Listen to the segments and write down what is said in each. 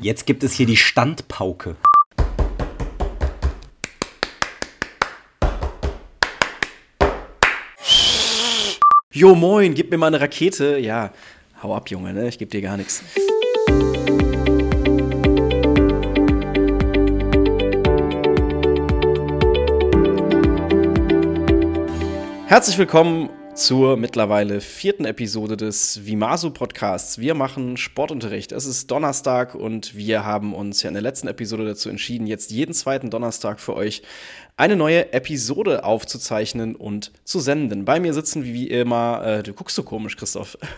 Jetzt gibt es hier die Standpauke. Jo, moin, gib mir mal eine Rakete. Ja, hau ab, Junge, ne? Ich geb dir gar nichts. Herzlich willkommen zur mittlerweile vierten Episode des Vimasu Podcasts. Wir machen Sportunterricht. Es ist Donnerstag und wir haben uns ja in der letzten Episode dazu entschieden, jetzt jeden zweiten Donnerstag für euch eine neue Episode aufzuzeichnen und zu senden. Bei mir sitzen wie immer, äh, du guckst so komisch, Christoph.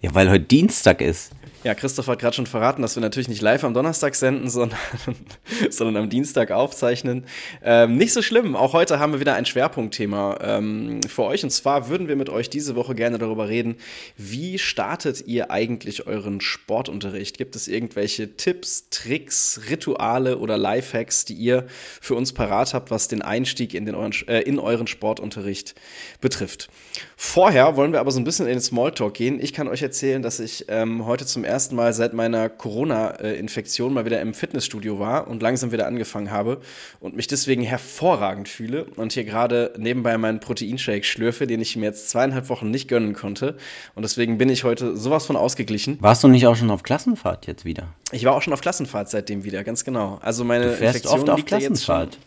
Ja, weil heute Dienstag ist. Ja, Christoph hat gerade schon verraten, dass wir natürlich nicht live am Donnerstag senden, sondern, sondern am Dienstag aufzeichnen. Ähm, nicht so schlimm. Auch heute haben wir wieder ein Schwerpunktthema ähm, für euch. Und zwar würden wir mit euch diese Woche gerne darüber reden, wie startet ihr eigentlich euren Sportunterricht? Gibt es irgendwelche Tipps, Tricks, Rituale oder Lifehacks, die ihr für uns parat habt, was den Einstieg in, den euren, äh, in euren Sportunterricht betrifft? Vorher wollen wir aber so ein bisschen in den Smalltalk gehen. Ich kann euch erzählen, dass ich ähm, heute zum ersten Mal seit meiner Corona-Infektion mal wieder im Fitnessstudio war und langsam wieder angefangen habe und mich deswegen hervorragend fühle und hier gerade nebenbei meinen Proteinshake schlürfe, den ich mir jetzt zweieinhalb Wochen nicht gönnen konnte. Und deswegen bin ich heute sowas von ausgeglichen. Warst du nicht auch schon auf Klassenfahrt jetzt wieder? Ich war auch schon auf Klassenfahrt seitdem wieder, ganz genau. Also meine Du fährst Infektion oft auf liegt ja jetzt schon- Klassenfahrt.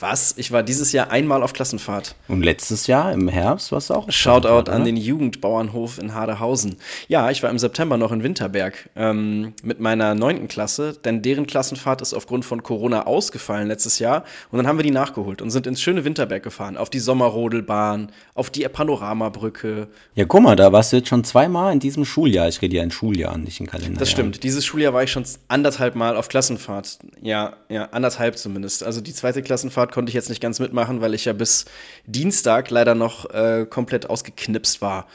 Was? Ich war dieses Jahr einmal auf Klassenfahrt. Und letztes Jahr im Herbst warst du auch Shoutout an den Jugendbauernhof in Haderhausen. Ja, ich war im September noch in Winterberg ähm, mit meiner neunten Klasse, denn deren Klassenfahrt ist aufgrund von Corona ausgefallen letztes Jahr. Und dann haben wir die nachgeholt und sind ins schöne Winterberg gefahren, auf die Sommerrodelbahn, auf die Panoramabrücke. Ja, guck mal, da warst du jetzt schon zweimal in diesem Schuljahr. Ich rede ja in Schuljahren, nicht in Kalender. Das stimmt. Dieses Schuljahr war ich schon anderthalb Mal auf Klassenfahrt. Ja, ja, anderthalb zumindest. Also die zweite Klassenfahrt konnte ich jetzt nicht ganz mitmachen, weil ich ja bis Dienstag leider noch äh, komplett ausgeknipst war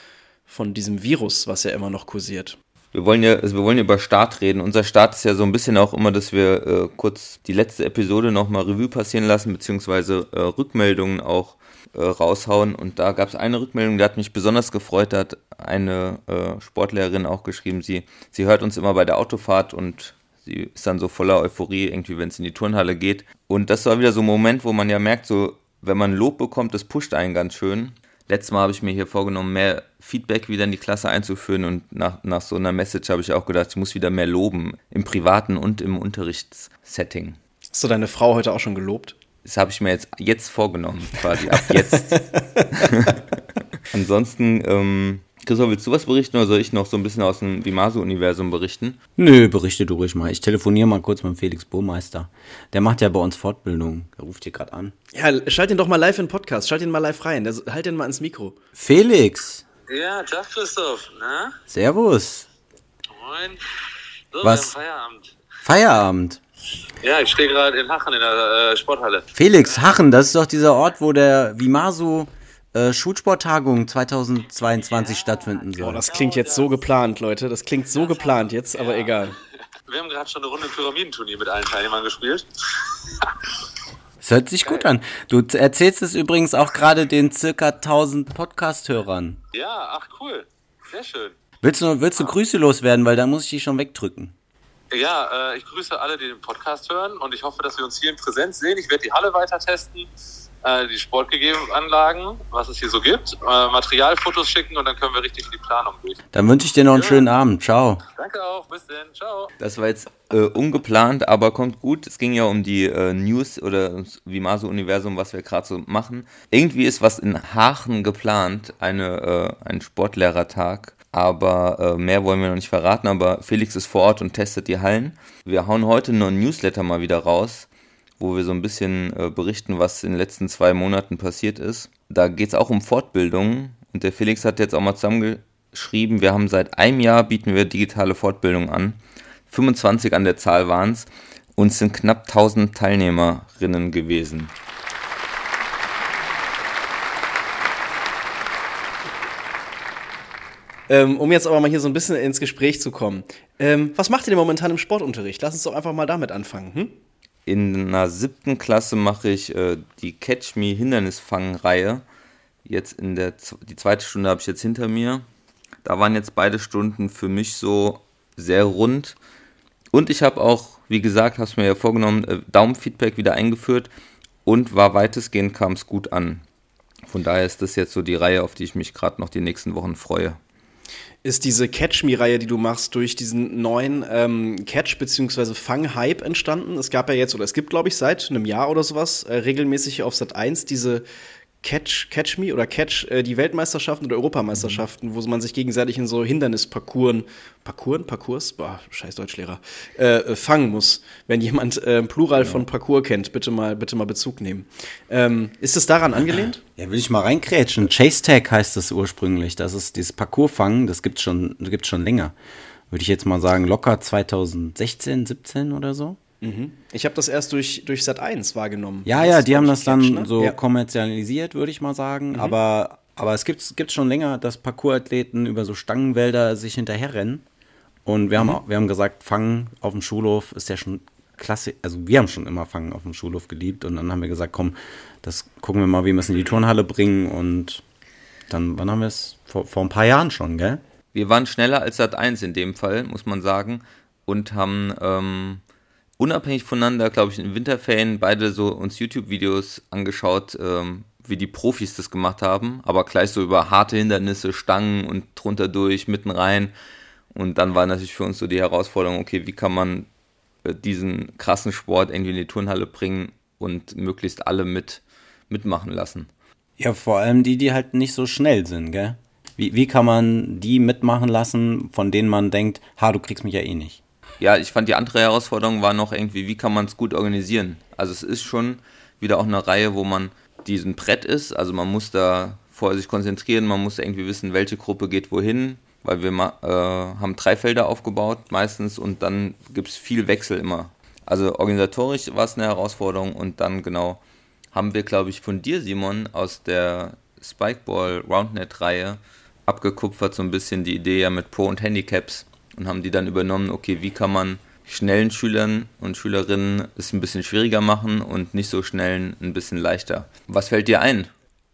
von diesem Virus, was ja immer noch kursiert. Wir wollen ja, also wir wollen über Start reden. Unser Start ist ja so ein bisschen auch immer, dass wir äh, kurz die letzte Episode nochmal Revue passieren lassen, beziehungsweise äh, Rückmeldungen auch äh, raushauen. Und da gab es eine Rückmeldung, die hat mich besonders gefreut. Da hat eine äh, Sportlehrerin auch geschrieben, sie, sie hört uns immer bei der Autofahrt und sie ist dann so voller Euphorie, irgendwie, wenn es in die Turnhalle geht. Und das war wieder so ein Moment, wo man ja merkt, so, wenn man Lob bekommt, das pusht einen ganz schön. Letztes Mal habe ich mir hier vorgenommen, mehr Feedback wieder in die Klasse einzuführen und nach, nach so einer Message habe ich auch gedacht, ich muss wieder mehr loben, im privaten und im Unterrichtssetting. Hast du deine Frau heute auch schon gelobt? Das habe ich mir jetzt, jetzt vorgenommen, quasi ab jetzt. Ansonsten, ähm, Christoph, willst du was berichten oder soll ich noch so ein bisschen aus dem Vimaso-Universum berichten? Nö, berichte du ruhig mal. Ich telefoniere mal kurz mit Felix Burmeister. Der macht ja bei uns Fortbildung. Der ruft hier gerade an. Ja, schalt ihn doch mal live in den Podcast. Schalt ihn mal live rein. Halt den mal ins Mikro. Felix, Ja, Tag Christoph, ne? Servus. Moin. So, Was? wir haben Feierabend. Feierabend. Ja, ich stehe gerade in Hachen in der äh, Sporthalle. Felix, Hachen, das ist doch dieser Ort, wo der Vimasu äh, Schulsporttagung 2022 stattfinden soll. Boah, das klingt jetzt so geplant, Leute. Das klingt so geplant jetzt, aber egal. Wir haben gerade schon eine Runde Pyramidenturnier mit allen Teilnehmern gespielt. Das hört sich gut an. Du erzählst es übrigens auch gerade den circa 1000 Podcast-Hörern. Ja, ach cool. Sehr schön. Willst du, willst du Grüße loswerden, weil da muss ich die schon wegdrücken. Ja, äh, ich grüße alle, die den Podcast hören und ich hoffe, dass wir uns hier in Präsenz sehen. Ich werde die Halle weiter testen, äh, die Sportgegebenanlagen, was es hier so gibt, äh, Materialfotos schicken und dann können wir richtig in die Planung durch. Dann wünsche ich dir noch einen schönen Abend. Ciao. Danke auch, bis dann, ciao. Das war jetzt äh, ungeplant, aber kommt gut. Es ging ja um die äh, News oder ums Vimaso-Universum, was wir gerade so machen. Irgendwie ist was in Hachen geplant, eine, äh, ein Sportlehrertag. Aber äh, mehr wollen wir noch nicht verraten. Aber Felix ist vor Ort und testet die Hallen. Wir hauen heute noch ein Newsletter mal wieder raus, wo wir so ein bisschen äh, berichten, was in den letzten zwei Monaten passiert ist. Da geht es auch um Fortbildung. Und der Felix hat jetzt auch mal zusammengeschrieben, wir haben seit einem Jahr bieten wir digitale Fortbildung an. 25 an der Zahl waren es und sind knapp 1000 Teilnehmerinnen gewesen. Ähm, um jetzt aber mal hier so ein bisschen ins Gespräch zu kommen. Ähm, was macht ihr denn momentan im Sportunterricht? Lass uns doch einfach mal damit anfangen. Hm? In einer siebten Klasse mache ich äh, die Catch Me Hindernisfangen-Reihe. Jetzt in der die zweite Stunde habe ich jetzt hinter mir. Da waren jetzt beide Stunden für mich so sehr rund Und ich habe auch, wie gesagt, hast mir ja vorgenommen, äh, Daumenfeedback wieder eingeführt und war weitestgehend kam es gut an. Von daher ist das jetzt so die Reihe, auf die ich mich gerade noch die nächsten Wochen freue. Ist diese Catch-Me-Reihe, die du machst, durch diesen neuen ähm, Catch- bzw. Fang-Hype entstanden? Es gab ja jetzt, oder es gibt, glaube ich, seit einem Jahr oder sowas, äh, regelmäßig auf Sat 1 diese Catch, Catch Me oder Catch äh, die Weltmeisterschaften oder Europameisterschaften, wo man sich gegenseitig in so Hindernisparcours, Parcours, Parcours, boah, scheiß Deutschlehrer, äh, äh, fangen muss. Wenn jemand äh, Plural ja. von Parcours kennt, bitte mal, bitte mal Bezug nehmen. Ähm, ist es daran angelehnt? Ja, will ich mal reinkrätschen. Chase Tag heißt das ursprünglich. Das ist dieses Parcours-Fangen, das gibt's schon, gibt's schon länger. Würde ich jetzt mal sagen, locker 2016, 17 oder so. Mhm. Ich habe das erst durch, durch Sat 1 wahrgenommen. Ja, ja, die haben das dann Catch, ne? so ja. kommerzialisiert, würde ich mal sagen. Mhm. Aber, aber es gibt gibt's schon länger, dass Parkourathleten über so Stangenwälder sich hinterherrennen. Und wir, mhm. haben, wir haben gesagt, Fangen auf dem Schulhof ist ja schon klasse. Also wir haben schon immer Fangen auf dem Schulhof geliebt. Und dann haben wir gesagt, komm, das gucken wir mal, wie wir es in die Turnhalle bringen. Und dann, wann haben wir es? Vor, vor ein paar Jahren schon, gell? Wir waren schneller als Sat 1 in dem Fall, muss man sagen. Und haben ähm, unabhängig voneinander, glaube ich, in Winterferien beide so uns YouTube-Videos angeschaut, ähm, wie die Profis das gemacht haben, aber gleich so über harte Hindernisse, Stangen und drunter durch, mitten rein. Und dann war natürlich für uns so die Herausforderung, okay, wie kann man äh, diesen krassen Sport irgendwie in die Turnhalle bringen und möglichst alle mit mitmachen lassen. Ja, vor allem die, die halt nicht so schnell sind, gell? Wie, wie kann man die mitmachen lassen, von denen man denkt, ha, du kriegst mich ja eh nicht? Ja, ich fand die andere Herausforderung war noch irgendwie, wie kann man es gut organisieren? Also es ist schon wieder auch eine Reihe, wo man diesen Brett ist, also man muss da vorher sich konzentrieren, man muss irgendwie wissen, welche Gruppe geht wohin, weil wir äh, haben drei Felder aufgebaut meistens und dann gibt es viel Wechsel immer. Also organisatorisch war es eine Herausforderung und dann genau haben wir, glaube ich, von dir, Simon, aus der Spikeball Roundnet Reihe abgekupfert so ein bisschen die Idee ja mit Pro und Handicaps und haben die dann übernommen, okay, wie kann man schnellen Schülern und Schülerinnen es ein bisschen schwieriger machen und nicht so schnellen ein bisschen leichter. Was fällt dir ein?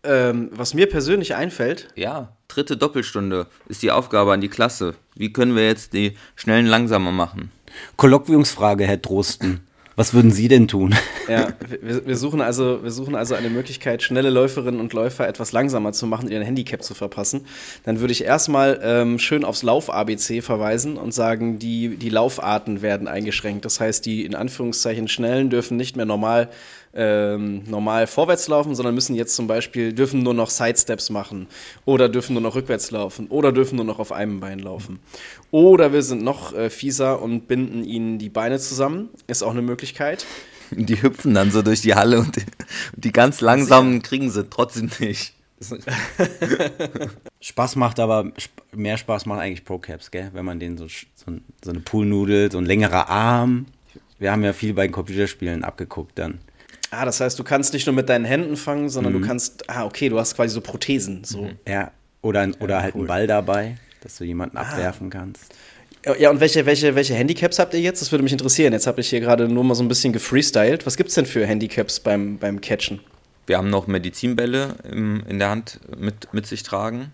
Ähm, was mir persönlich einfällt. Ja, dritte Doppelstunde ist die Aufgabe an die Klasse. Wie können wir jetzt die Schnellen langsamer machen? Kolloquiumsfrage, Herr Drosten. Was würden Sie denn tun? Ja, wir, wir, suchen also, wir suchen also eine Möglichkeit, schnelle Läuferinnen und Läufer etwas langsamer zu machen, ihren Handicap zu verpassen. Dann würde ich erstmal ähm, schön aufs Lauf-ABC verweisen und sagen, die, die Laufarten werden eingeschränkt. Das heißt, die in Anführungszeichen Schnellen dürfen nicht mehr normal ähm, normal vorwärts laufen, sondern müssen jetzt zum Beispiel, dürfen nur noch Sidesteps machen oder dürfen nur noch rückwärts laufen oder dürfen nur noch auf einem Bein laufen. Oder wir sind noch äh, fieser und binden ihnen die Beine zusammen, ist auch eine Möglichkeit. Die hüpfen dann so durch die Halle und die, die ganz langsamen kriegen sie trotzdem nicht. Spaß macht aber, mehr Spaß macht eigentlich Pro-Caps, gell? Wenn man den so, so, so eine Poolnudel, so ein längerer Arm. Wir haben ja viel bei Computerspielen abgeguckt dann. Ah, das heißt, du kannst nicht nur mit deinen Händen fangen, sondern mhm. du kannst, ah, okay, du hast quasi so Prothesen. So. Mhm. Ja, oder, oder ja, halt cool. einen Ball dabei, dass du jemanden ah. abwerfen kannst. Ja, und welche, welche, welche Handicaps habt ihr jetzt? Das würde mich interessieren. Jetzt habe ich hier gerade nur mal so ein bisschen gefreestylt. Was gibt es denn für Handicaps beim, beim Catchen? Wir haben noch Medizinbälle im, in der Hand mit, mit sich tragen.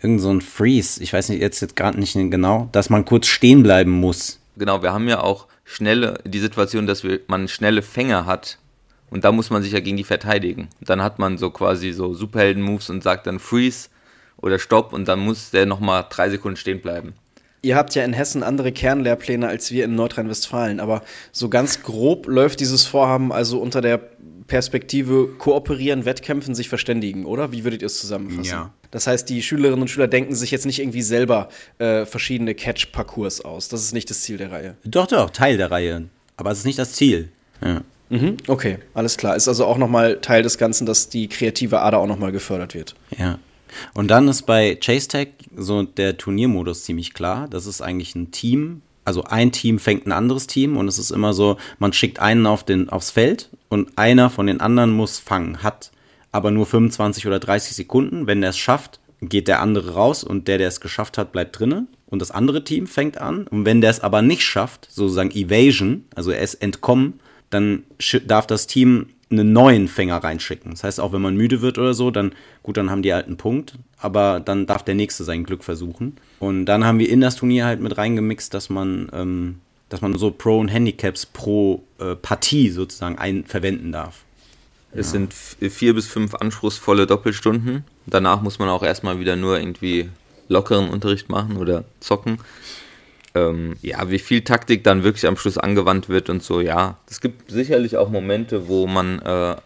Irgend so ein Freeze, ich weiß nicht, jetzt, jetzt gerade nicht genau, dass man kurz stehen bleiben muss. Genau, wir haben ja auch schnelle, die Situation, dass wir, man schnelle Fänger hat, und da muss man sich ja gegen die verteidigen. Dann hat man so quasi so Superhelden-Moves und sagt dann Freeze oder Stopp und dann muss der nochmal drei Sekunden stehen bleiben. Ihr habt ja in Hessen andere Kernlehrpläne als wir in Nordrhein-Westfalen, aber so ganz grob läuft dieses Vorhaben also unter der Perspektive kooperieren, wettkämpfen, sich verständigen, oder? Wie würdet ihr es zusammenfassen? Ja. Das heißt, die Schülerinnen und Schüler denken sich jetzt nicht irgendwie selber äh, verschiedene Catch-Parcours aus. Das ist nicht das Ziel der Reihe. Doch, doch, Teil der Reihe. Aber es ist nicht das Ziel. Ja. Mhm, okay, alles klar. Ist also auch nochmal Teil des Ganzen, dass die kreative Ader auch nochmal gefördert wird. Ja. Und dann ist bei Chase Tag so der Turniermodus ziemlich klar. Das ist eigentlich ein Team. Also ein Team fängt ein anderes Team und es ist immer so, man schickt einen auf den, aufs Feld und einer von den anderen muss fangen, hat aber nur 25 oder 30 Sekunden. Wenn er es schafft, geht der andere raus und der, der es geschafft hat, bleibt drinnen und das andere Team fängt an. Und wenn der es aber nicht schafft, sozusagen Evasion, also er ist entkommen, dann darf das Team einen neuen Fänger reinschicken. Das heißt, auch wenn man müde wird oder so, dann gut, dann haben die halt einen Punkt, aber dann darf der nächste sein Glück versuchen. Und dann haben wir in das Turnier halt mit reingemixt, dass man ähm, dass man so Pro und Handicaps pro äh, Partie sozusagen ein verwenden darf. Es sind vier bis fünf anspruchsvolle Doppelstunden. Danach muss man auch erstmal wieder nur irgendwie lockeren Unterricht machen oder zocken. Ähm, ja, wie viel Taktik dann wirklich am Schluss angewandt wird und so, ja. Es gibt sicherlich auch Momente, wo man äh,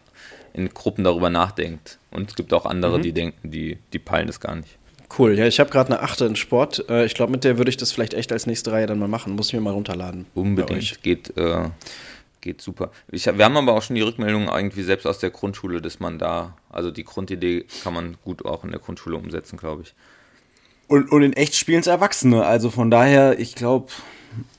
in Gruppen darüber nachdenkt. Und es gibt auch andere, mhm. die denken, die, die peilen das gar nicht. Cool, ja, ich habe gerade eine Achte in Sport. Äh, ich glaube, mit der würde ich das vielleicht echt als nächste Reihe dann mal machen. Muss ich mir mal runterladen. Unbedingt, geht, äh, geht super. Ich, wir haben aber auch schon die Rückmeldung irgendwie selbst aus der Grundschule, dass man da, also die Grundidee kann man gut auch in der Grundschule umsetzen, glaube ich. Und, und in echt spielen es Erwachsene. Also von daher, ich glaube,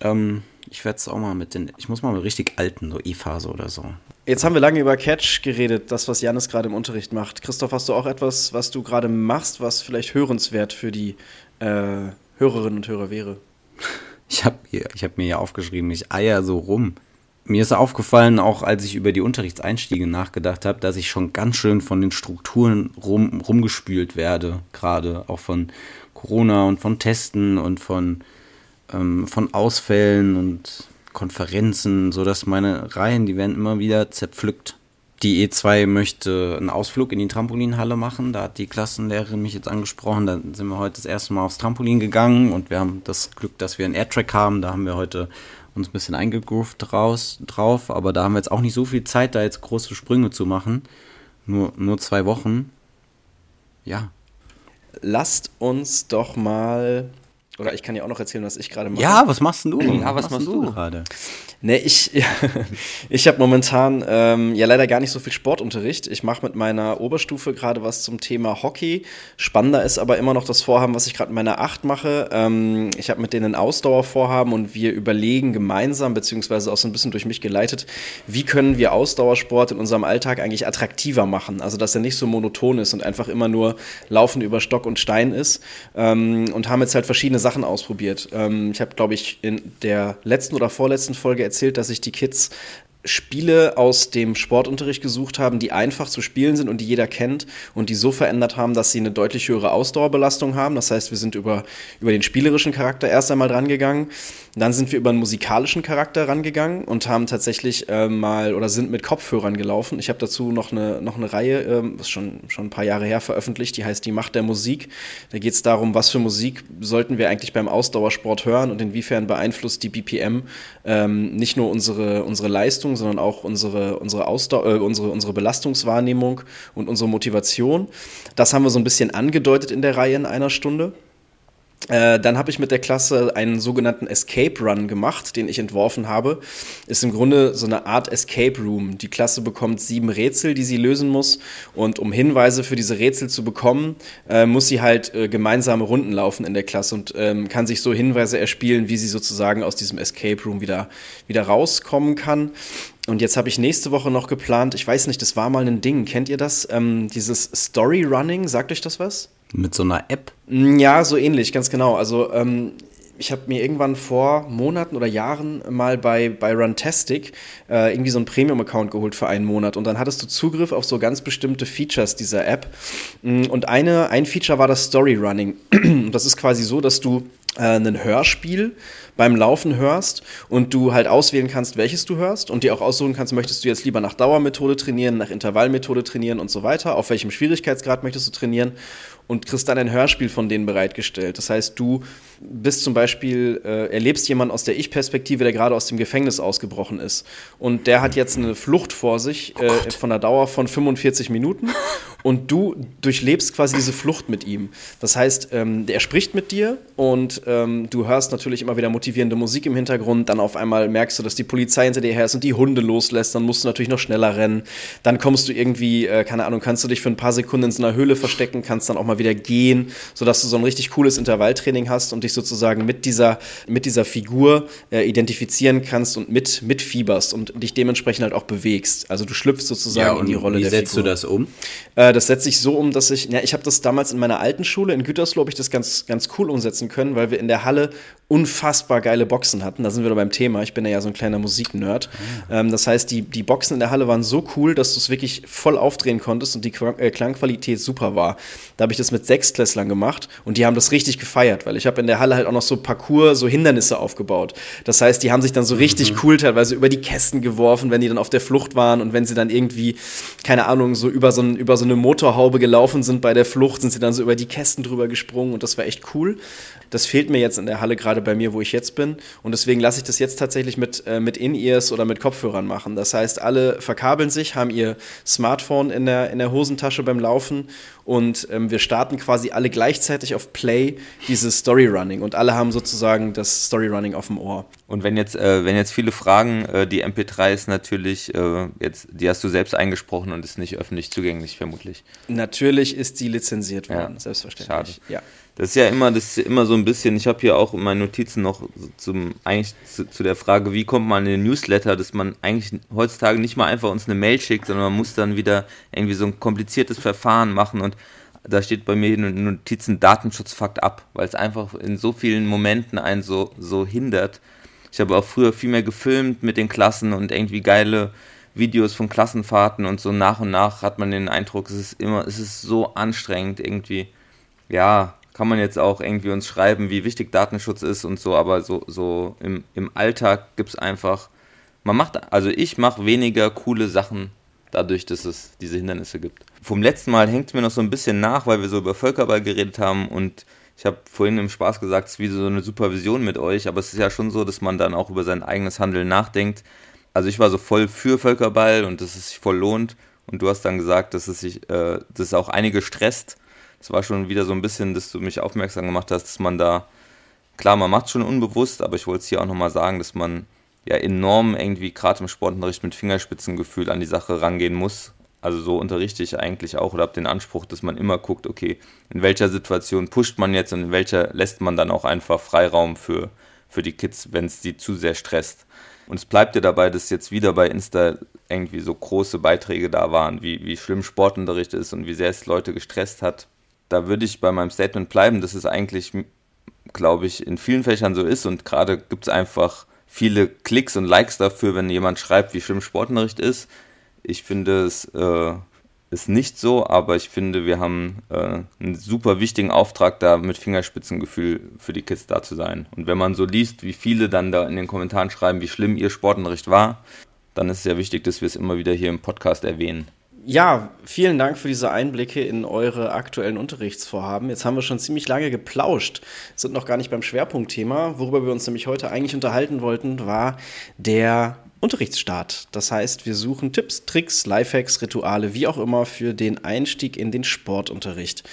ähm, ich werde es auch mal mit den, ich muss mal mit richtig alten, so E-Phase oder so. Jetzt haben wir lange über Catch geredet, das, was Janis gerade im Unterricht macht. Christoph, hast du auch etwas, was du gerade machst, was vielleicht hörenswert für die äh, Hörerinnen und Hörer wäre? Ich habe hab mir ja aufgeschrieben, ich eier so rum mir ist aufgefallen, auch als ich über die Unterrichtseinstiege nachgedacht habe, dass ich schon ganz schön von den Strukturen rum, rumgespült werde, gerade auch von Corona und von Testen und von, ähm, von Ausfällen und Konferenzen, sodass meine Reihen, die werden immer wieder zerpflückt. Die E2 möchte einen Ausflug in die Trampolinhalle machen. Da hat die Klassenlehrerin mich jetzt angesprochen. Da sind wir heute das erste Mal aufs Trampolin gegangen und wir haben das Glück, dass wir einen Airtrack haben. Da haben wir heute uns ein bisschen eingegroovt draus, drauf, aber da haben wir jetzt auch nicht so viel Zeit, da jetzt große Sprünge zu machen. Nur, nur zwei Wochen. Ja. Lasst uns doch mal. Oder ich kann ja auch noch erzählen, was ich gerade mache. Ja, was machst du? Ja, was, was machst du gerade? Ne, ich, ich habe momentan ähm, ja leider gar nicht so viel Sportunterricht. Ich mache mit meiner Oberstufe gerade was zum Thema Hockey. Spannender ist aber immer noch das Vorhaben, was ich gerade in meiner Acht mache. Ähm, ich habe mit denen ein Ausdauervorhaben und wir überlegen gemeinsam, beziehungsweise auch so ein bisschen durch mich geleitet, wie können wir Ausdauersport in unserem Alltag eigentlich attraktiver machen. Also, dass er nicht so monoton ist und einfach immer nur Laufen über Stock und Stein ist. Ähm, und haben jetzt halt verschiedene Sachen ausprobiert. Ähm, ich habe, glaube ich, in der letzten oder vorletzten Folge erzählt, dass sich die Kids Spiele aus dem Sportunterricht gesucht haben, die einfach zu spielen sind und die jeder kennt und die so verändert haben, dass sie eine deutlich höhere Ausdauerbelastung haben. Das heißt, wir sind über, über den spielerischen Charakter erst einmal dran Dann sind wir über einen musikalischen Charakter rangegangen und haben tatsächlich äh, mal oder sind mit Kopfhörern gelaufen. Ich habe dazu noch eine, noch eine Reihe, ähm, ist schon, schon ein paar Jahre her veröffentlicht, die heißt Die Macht der Musik. Da geht es darum, was für Musik sollten wir eigentlich beim Ausdauersport hören und inwiefern beeinflusst die BPM ähm, nicht nur unsere, unsere Leistung, sondern auch unsere, unsere, Ausdauer, äh, unsere, unsere Belastungswahrnehmung und unsere Motivation. Das haben wir so ein bisschen angedeutet in der Reihe in einer Stunde. Äh, dann habe ich mit der Klasse einen sogenannten Escape Run gemacht, den ich entworfen habe. Ist im Grunde so eine Art Escape Room. Die Klasse bekommt sieben Rätsel, die sie lösen muss. Und um Hinweise für diese Rätsel zu bekommen, äh, muss sie halt äh, gemeinsame Runden laufen in der Klasse und ähm, kann sich so Hinweise erspielen, wie sie sozusagen aus diesem Escape Room wieder, wieder rauskommen kann. Und jetzt habe ich nächste Woche noch geplant, ich weiß nicht, das war mal ein Ding. Kennt ihr das? Ähm, dieses Story Running, sagt euch das was? Mit so einer App? Mm, ja, so ähnlich, ganz genau. Also ähm, ich habe mir irgendwann vor Monaten oder Jahren mal bei, bei Runtastic äh, irgendwie so einen Premium-Account geholt für einen Monat und dann hattest du Zugriff auf so ganz bestimmte Features dieser App. Mm, und eine, ein Feature war das Story Running. Das ist quasi so, dass du äh, ein Hörspiel beim Laufen hörst und du halt auswählen kannst, welches du hörst und dir auch aussuchen kannst, möchtest du jetzt lieber nach Dauermethode trainieren, nach Intervallmethode trainieren und so weiter, auf welchem Schwierigkeitsgrad möchtest du trainieren und kriegst dann ein Hörspiel von denen bereitgestellt. Das heißt, du bist zum Beispiel, äh, erlebst jemanden aus der Ich-Perspektive, der gerade aus dem Gefängnis ausgebrochen ist. Und der hat jetzt eine Flucht vor sich oh äh, von der Dauer von 45 Minuten. und du durchlebst quasi diese Flucht mit ihm. Das heißt, ähm, er spricht mit dir und ähm, du hörst natürlich immer wieder motivierende Musik im Hintergrund. Dann auf einmal merkst du, dass die Polizei hinter dir her ist und die Hunde loslässt. Dann musst du natürlich noch schneller rennen. Dann kommst du irgendwie, äh, keine Ahnung, kannst du dich für ein paar Sekunden in so einer Höhle verstecken, kannst dann auch mal wieder gehen, sodass du so ein richtig cooles Intervalltraining hast und dich sozusagen mit dieser, mit dieser Figur äh, identifizieren kannst und mit, mitfieberst und dich dementsprechend halt auch bewegst. Also du schlüpfst sozusagen ja, in die Rolle der Figur. Wie setzt du das um? Äh, das setze ich so um, dass ich, ja, ich habe das damals in meiner alten Schule in Gütersloh, habe ich das ganz, ganz cool umsetzen können, weil wir in der Halle unfassbar geile Boxen hatten. Da sind wir doch beim Thema. Ich bin ja so ein kleiner Musiknerd. Ah. Ähm, das heißt, die, die Boxen in der Halle waren so cool, dass du es wirklich voll aufdrehen konntest und die äh, Klangqualität super war. Da habe ich das mit Sechsklässlern gemacht und die haben das richtig gefeiert, weil ich habe in der Halle halt auch noch so Parcours, so Hindernisse aufgebaut. Das heißt, die haben sich dann so richtig mhm. cool teilweise über die Kästen geworfen, wenn die dann auf der Flucht waren und wenn sie dann irgendwie, keine Ahnung, so über so, ein, über so eine Motorhaube gelaufen sind bei der Flucht, sind sie dann so über die Kästen drüber gesprungen und das war echt cool. Das fehlt mir jetzt in der Halle gerade bei mir, wo ich jetzt bin. Und deswegen lasse ich das jetzt tatsächlich mit, äh, mit In-Ears oder mit Kopfhörern machen. Das heißt, alle verkabeln sich, haben ihr Smartphone in der, in der Hosentasche beim Laufen und ähm, wir starten quasi alle gleichzeitig auf Play dieses Storyrunning und alle haben sozusagen das Storyrunning auf dem Ohr. Und wenn jetzt, äh, wenn jetzt viele fragen, äh, die MP3 ist natürlich, äh, jetzt, die hast du selbst eingesprochen und ist nicht öffentlich zugänglich, vermutlich. Natürlich ist sie lizenziert worden, ja, selbstverständlich. Schade. Ja. Das ist ja immer, das ist immer so ein bisschen, ich habe hier auch in meinen Notizen noch zum, eigentlich zu, zu, der Frage, wie kommt man in den Newsletter, dass man eigentlich heutzutage nicht mal einfach uns eine Mail schickt, sondern man muss dann wieder irgendwie so ein kompliziertes Verfahren machen und da steht bei mir in den Notizen Datenschutzfakt ab, weil es einfach in so vielen Momenten einen so, so hindert. Ich habe auch früher viel mehr gefilmt mit den Klassen und irgendwie geile Videos von Klassenfahrten und so nach und nach hat man den Eindruck, es ist immer, es ist so anstrengend irgendwie. Ja, kann man jetzt auch irgendwie uns schreiben, wie wichtig Datenschutz ist und so, aber so, so im, im Alltag gibt es einfach, man macht, also ich mache weniger coole Sachen dadurch, dass es diese Hindernisse gibt. Vom letzten Mal hängt mir noch so ein bisschen nach, weil wir so über Völkerball geredet haben und ich habe vorhin im Spaß gesagt, es ist wie so eine Supervision mit euch, aber es ist ja schon so, dass man dann auch über sein eigenes Handeln nachdenkt. Also ich war so voll für Völkerball und dass es sich voll lohnt und du hast dann gesagt, dass es sich, äh, dass es auch einige stresst es war schon wieder so ein bisschen, dass du mich aufmerksam gemacht hast, dass man da, klar, man macht schon unbewusst, aber ich wollte es hier auch nochmal sagen, dass man ja enorm irgendwie gerade im Sportunterricht mit Fingerspitzengefühl an die Sache rangehen muss. Also so unterrichte ich eigentlich auch oder habe den Anspruch, dass man immer guckt, okay, in welcher Situation pusht man jetzt und in welcher lässt man dann auch einfach Freiraum für, für die Kids, wenn es sie zu sehr stresst. Und es bleibt ja dabei, dass jetzt wieder bei Insta irgendwie so große Beiträge da waren, wie, wie schlimm Sportunterricht ist und wie sehr es Leute gestresst hat da würde ich bei meinem Statement bleiben, dass es eigentlich, glaube ich, in vielen Fächern so ist und gerade gibt es einfach viele Klicks und Likes dafür, wenn jemand schreibt, wie schlimm Sportunterricht ist. Ich finde es äh, ist nicht so, aber ich finde, wir haben äh, einen super wichtigen Auftrag, da mit Fingerspitzengefühl für die Kids da zu sein. Und wenn man so liest, wie viele dann da in den Kommentaren schreiben, wie schlimm ihr Sportunterricht war, dann ist es ja wichtig, dass wir es immer wieder hier im Podcast erwähnen ja, vielen Dank für diese Einblicke in eure aktuellen Unterrichtsvorhaben. Jetzt haben wir schon ziemlich lange geplauscht, sind noch gar nicht beim Schwerpunktthema. Worüber wir uns nämlich heute eigentlich unterhalten wollten, war der Unterrichtsstart. Das heißt, wir suchen Tipps, Tricks, Lifehacks, Rituale, wie auch immer, für den Einstieg in den Sportunterricht.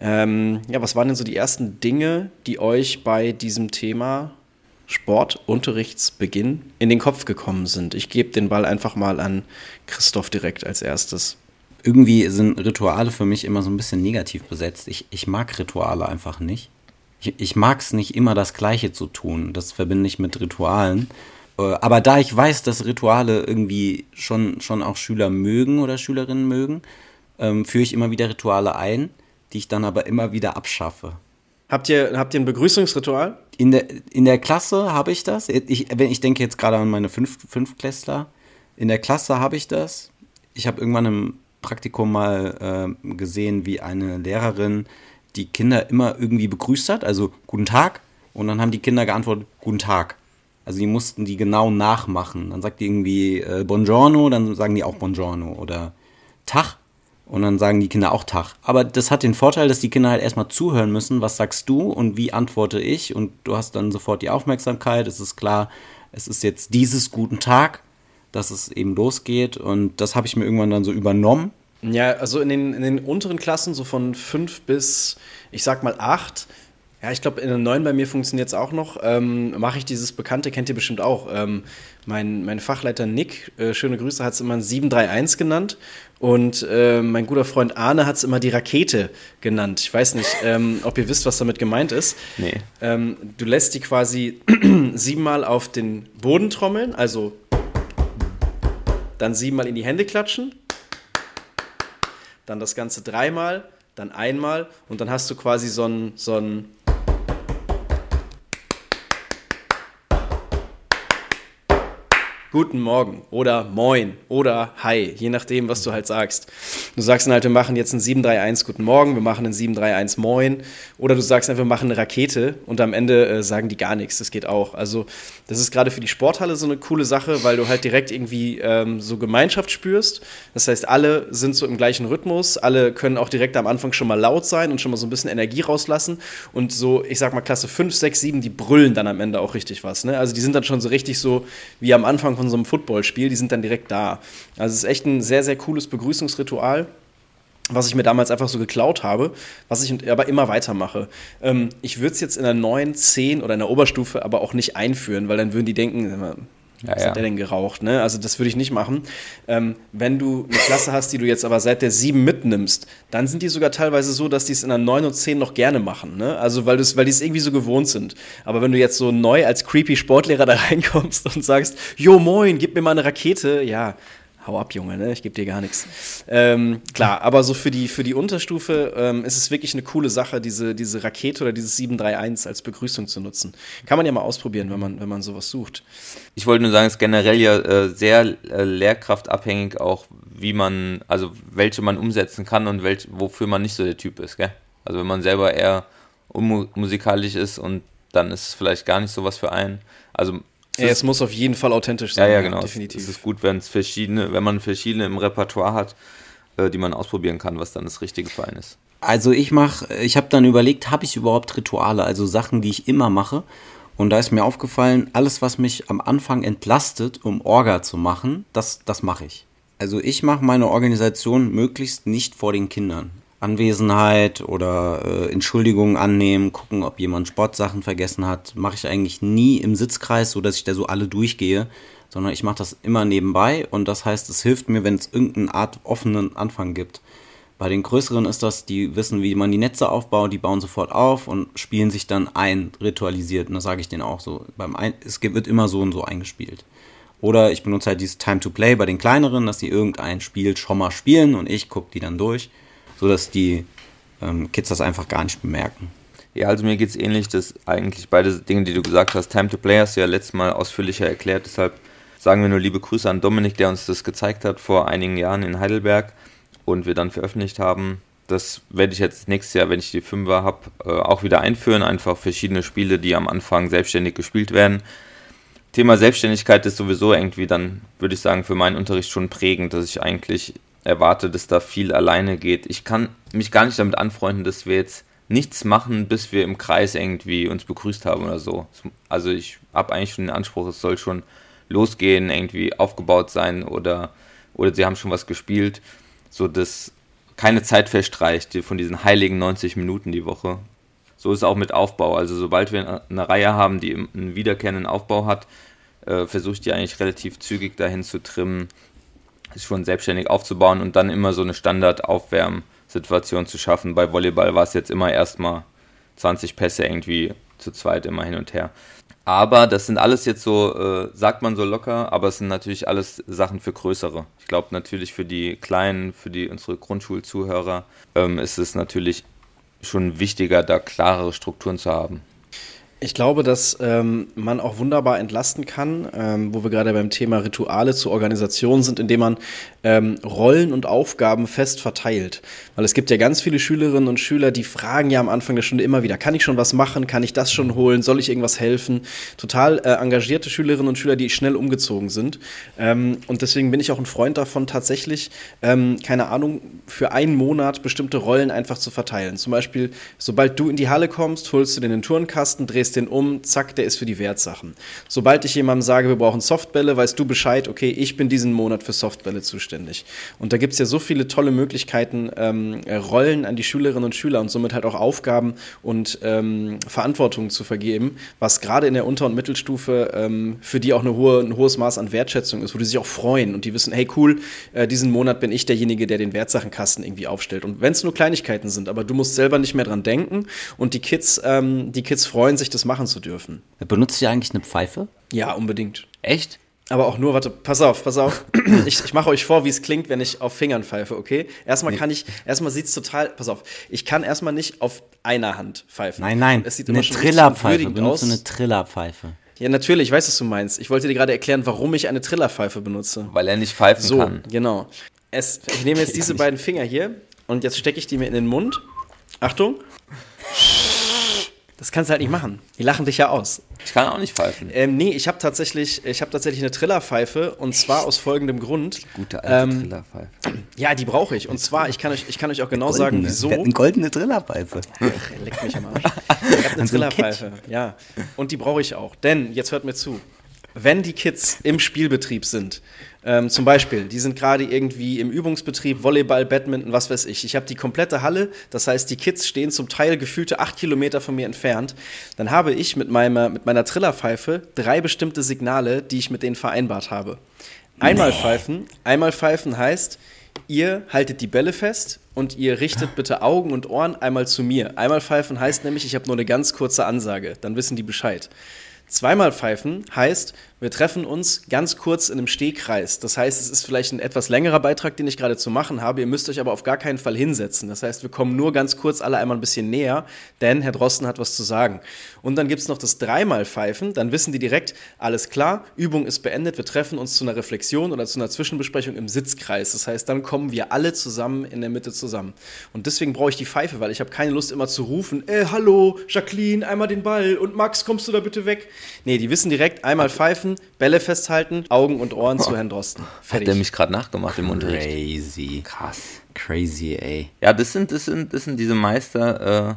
Ähm, ja, was waren denn so die ersten Dinge, die euch bei diesem Thema Sportunterrichtsbeginn in den Kopf gekommen sind. Ich gebe den Ball einfach mal an Christoph direkt als erstes. Irgendwie sind Rituale für mich immer so ein bisschen negativ besetzt. Ich, ich mag Rituale einfach nicht. Ich, ich mag es nicht immer das Gleiche zu tun. Das verbinde ich mit Ritualen. Äh, aber da ich weiß, dass Rituale irgendwie schon, schon auch Schüler mögen oder Schülerinnen mögen, ähm, führe ich immer wieder Rituale ein, die ich dann aber immer wieder abschaffe. Habt ihr, habt ihr ein Begrüßungsritual? In der, in der Klasse habe ich das. Ich, wenn, ich denke jetzt gerade an meine Fünf, Fünftklässler. In der Klasse habe ich das. Ich habe irgendwann im Praktikum mal äh, gesehen, wie eine Lehrerin die Kinder immer irgendwie begrüßt hat. Also guten Tag. Und dann haben die Kinder geantwortet, guten Tag. Also die mussten die genau nachmachen. Dann sagt die irgendwie äh, Buongiorno, dann sagen die auch Buongiorno. Oder Tag, und dann sagen die Kinder auch Tag. Aber das hat den Vorteil, dass die Kinder halt erstmal zuhören müssen, was sagst du und wie antworte ich. Und du hast dann sofort die Aufmerksamkeit. Es ist klar, es ist jetzt dieses guten Tag, dass es eben losgeht. Und das habe ich mir irgendwann dann so übernommen. Ja, also in den, in den unteren Klassen, so von fünf bis, ich sag mal, acht, ja, ich glaube, in der neuen bei mir funktioniert es auch noch. Ähm, Mache ich dieses Bekannte, kennt ihr bestimmt auch. Ähm, mein, mein Fachleiter Nick, äh, schöne Grüße, hat es immer ein 731 genannt. Und äh, mein guter Freund Arne hat es immer die Rakete genannt. Ich weiß nicht, ähm, ob ihr wisst, was damit gemeint ist. Nee. Ähm, du lässt die quasi siebenmal auf den Boden trommeln, also dann siebenmal in die Hände klatschen, dann das Ganze dreimal, dann einmal. Und dann hast du quasi so ein, so ein Guten Morgen oder Moin oder Hi, je nachdem, was du halt sagst. Du sagst dann halt, wir machen jetzt ein 731 Guten Morgen, wir machen ein 731 Moin oder du sagst einfach, wir machen eine Rakete und am Ende äh, sagen die gar nichts. Das geht auch. Also das ist gerade für die Sporthalle so eine coole Sache, weil du halt direkt irgendwie ähm, so Gemeinschaft spürst. Das heißt, alle sind so im gleichen Rhythmus, alle können auch direkt am Anfang schon mal laut sein und schon mal so ein bisschen Energie rauslassen und so, ich sag mal Klasse 5, 6, 7, die brüllen dann am Ende auch richtig was. Ne? Also die sind dann schon so richtig so wie am Anfang von so einem Footballspiel, die sind dann direkt da. Also es ist echt ein sehr, sehr cooles Begrüßungsritual was ich mir damals einfach so geklaut habe, was ich aber immer weitermache. Ähm, ich würde es jetzt in der 9, 10 oder in der Oberstufe aber auch nicht einführen, weil dann würden die denken, was ja, ja. hat der denn geraucht? Ne? Also das würde ich nicht machen. Ähm, wenn du eine Klasse hast, die du jetzt aber seit der 7 mitnimmst, dann sind die sogar teilweise so, dass die es in der 9 und 10 noch gerne machen. Ne? Also weil, weil die es irgendwie so gewohnt sind. Aber wenn du jetzt so neu als creepy Sportlehrer da reinkommst und sagst, Jo moin, gib mir mal eine Rakete, ja, hau ab, Junge, ne? ich gebe dir gar nichts. Ähm, klar, aber so für die, für die Unterstufe ähm, ist es wirklich eine coole Sache, diese, diese Rakete oder dieses 731 als Begrüßung zu nutzen. Kann man ja mal ausprobieren, wenn man, wenn man sowas sucht. Ich wollte nur sagen, es ist generell ja äh, sehr äh, lehrkraftabhängig auch, wie man, also welche man umsetzen kann und welch, wofür man nicht so der Typ ist, gell? Also wenn man selber eher unmusikalisch ist und dann ist es vielleicht gar nicht so was für einen. Also ja, es muss auf jeden Fall authentisch sein. Ja, ja, genau. Definitiv. Es ist gut, wenn es verschiedene, wenn man verschiedene im Repertoire hat, äh, die man ausprobieren kann, was dann das richtige für einen ist. Also ich mache, ich habe dann überlegt, habe ich überhaupt Rituale, also Sachen, die ich immer mache. Und da ist mir aufgefallen, alles, was mich am Anfang entlastet, um Orga zu machen, das, das mache ich. Also ich mache meine Organisation möglichst nicht vor den Kindern. Anwesenheit oder äh, Entschuldigungen annehmen, gucken, ob jemand Sportsachen vergessen hat, mache ich eigentlich nie im Sitzkreis, so dass ich da so alle durchgehe, sondern ich mache das immer nebenbei und das heißt, es hilft mir, wenn es irgendeine Art offenen Anfang gibt. Bei den größeren ist das, die wissen, wie man die Netze aufbaut, die bauen sofort auf und spielen sich dann ein, ritualisiert. Und das sage ich denen auch so. Beim ein es wird immer so und so eingespielt. Oder ich benutze halt dieses Time to Play bei den kleineren, dass die irgendein Spiel schon mal spielen und ich gucke die dann durch so dass die ähm, Kids das einfach gar nicht bemerken. Ja, also mir geht es ähnlich, dass eigentlich beide Dinge, die du gesagt hast, Time to Play hast du ja letztes Mal ausführlicher erklärt, deshalb sagen wir nur liebe Grüße an Dominik, der uns das gezeigt hat vor einigen Jahren in Heidelberg und wir dann veröffentlicht haben. Das werde ich jetzt nächstes Jahr, wenn ich die Fünfer habe, äh, auch wieder einführen. Einfach verschiedene Spiele, die am Anfang selbstständig gespielt werden. Thema Selbstständigkeit ist sowieso irgendwie dann, würde ich sagen, für meinen Unterricht schon prägend, dass ich eigentlich erwarte, dass da viel alleine geht. Ich kann mich gar nicht damit anfreunden, dass wir jetzt nichts machen, bis wir im Kreis irgendwie uns begrüßt haben oder so. Also ich habe eigentlich schon den Anspruch, es soll schon losgehen, irgendwie aufgebaut sein oder, oder sie haben schon was gespielt, so dass keine Zeit verstreicht von diesen heiligen 90 Minuten die Woche. So ist es auch mit Aufbau. Also sobald wir eine Reihe haben, die einen wiederkehrenden Aufbau hat, äh, versuche ich die eigentlich relativ zügig dahin zu trimmen, ist schon selbstständig aufzubauen und dann immer so eine Standard-Aufwärmsituation zu schaffen. Bei Volleyball war es jetzt immer erstmal 20 Pässe irgendwie zu zweit immer hin und her. Aber das sind alles jetzt so, äh, sagt man so locker, aber es sind natürlich alles Sachen für größere. Ich glaube natürlich für die Kleinen, für die unsere Grundschulzuhörer ähm, ist es natürlich schon wichtiger, da klarere Strukturen zu haben. Ich glaube, dass ähm, man auch wunderbar entlasten kann, ähm, wo wir gerade beim Thema Rituale zur Organisation sind, indem man ähm, Rollen und Aufgaben fest verteilt. Weil es gibt ja ganz viele Schülerinnen und Schüler, die fragen ja am Anfang der Stunde immer wieder, kann ich schon was machen, kann ich das schon holen, soll ich irgendwas helfen? Total äh, engagierte Schülerinnen und Schüler, die schnell umgezogen sind. Ähm, und deswegen bin ich auch ein Freund davon, tatsächlich, ähm, keine Ahnung, für einen Monat bestimmte Rollen einfach zu verteilen. Zum Beispiel, sobald du in die Halle kommst, holst du den Turnkasten, drehst drehst den um, zack, der ist für die Wertsachen. Sobald ich jemandem sage, wir brauchen Softbälle, weißt du Bescheid, okay, ich bin diesen Monat für Softbälle zuständig. Und da gibt es ja so viele tolle Möglichkeiten, ähm, Rollen an die Schülerinnen und Schüler und somit halt auch Aufgaben und ähm, Verantwortung zu vergeben, was gerade in der Unter- und Mittelstufe ähm, für die auch eine hohe, ein hohes Maß an Wertschätzung ist, wo die sich auch freuen und die wissen, hey cool, äh, diesen Monat bin ich derjenige, der den Wertsachenkasten irgendwie aufstellt. Und wenn es nur Kleinigkeiten sind, aber du musst selber nicht mehr dran denken und die Kids, ähm, die Kids freuen sich, das das machen zu dürfen. Benutzt ihr eigentlich eine Pfeife? Ja, unbedingt. Echt? Aber auch nur, warte, pass auf, pass auf. ich, ich mache euch vor, wie es klingt, wenn ich auf Fingern pfeife, okay? Erstmal kann ich, erstmal sieht es total, pass auf, ich kann erstmal nicht auf einer Hand pfeifen. Nein, nein, es sieht eine Trillerpfeife, benutze eine Trillerpfeife. Ja, natürlich, ich weiß, was du meinst. Ich wollte dir gerade erklären, warum ich eine Trillerpfeife benutze. Weil er nicht pfeifen So, kann. genau. Es, ich nehme jetzt diese beiden Finger hier und jetzt stecke ich die mir in den Mund. Achtung. Das kannst du halt nicht machen. Die lachen dich ja aus. Ich kann auch nicht pfeifen. Ähm, nee, ich habe tatsächlich, ich hab tatsächlich eine Trillerpfeife und zwar aus folgendem Grund. Gute alte Ähm, Trillerpfeife. Ja, die brauche ich. Und zwar, ich kann euch, ich kann euch auch genau sagen, wieso. Eine goldene Trillerpfeife. Leck mich am Arsch. Ich habe eine Trillerpfeife, ja. Und die brauche ich auch. Denn, jetzt hört mir zu, wenn die Kids im Spielbetrieb sind, ähm, zum Beispiel, die sind gerade irgendwie im Übungsbetrieb, Volleyball, Badminton, was weiß ich. Ich habe die komplette Halle, das heißt, die Kids stehen zum Teil gefühlte acht Kilometer von mir entfernt. Dann habe ich mit meiner, mit meiner Trillerpfeife drei bestimmte Signale, die ich mit denen vereinbart habe. Einmal pfeifen, einmal pfeifen heißt, ihr haltet die Bälle fest und ihr richtet bitte Augen und Ohren einmal zu mir. Einmal pfeifen heißt nämlich, ich habe nur eine ganz kurze Ansage, dann wissen die Bescheid. Zweimal pfeifen heißt, wir treffen uns ganz kurz in einem Stehkreis. Das heißt, es ist vielleicht ein etwas längerer Beitrag, den ich gerade zu machen habe. Ihr müsst euch aber auf gar keinen Fall hinsetzen. Das heißt, wir kommen nur ganz kurz alle einmal ein bisschen näher, denn Herr Drosten hat was zu sagen. Und dann gibt es noch das dreimal Pfeifen. Dann wissen die direkt, alles klar, Übung ist beendet, wir treffen uns zu einer Reflexion oder zu einer Zwischenbesprechung im Sitzkreis. Das heißt, dann kommen wir alle zusammen in der Mitte zusammen. Und deswegen brauche ich die Pfeife, weil ich habe keine Lust immer zu rufen, äh, hallo, Jacqueline, einmal den Ball und Max, kommst du da bitte weg? Nee, die wissen direkt, einmal pfeifen, Bälle festhalten, Augen und Ohren zu Herrn Drosten. Hat Fertig. der mich gerade nachgemacht im Unterricht. Crazy. Krass. Crazy, ey. Ja, das sind, das sind, das sind diese Meister äh,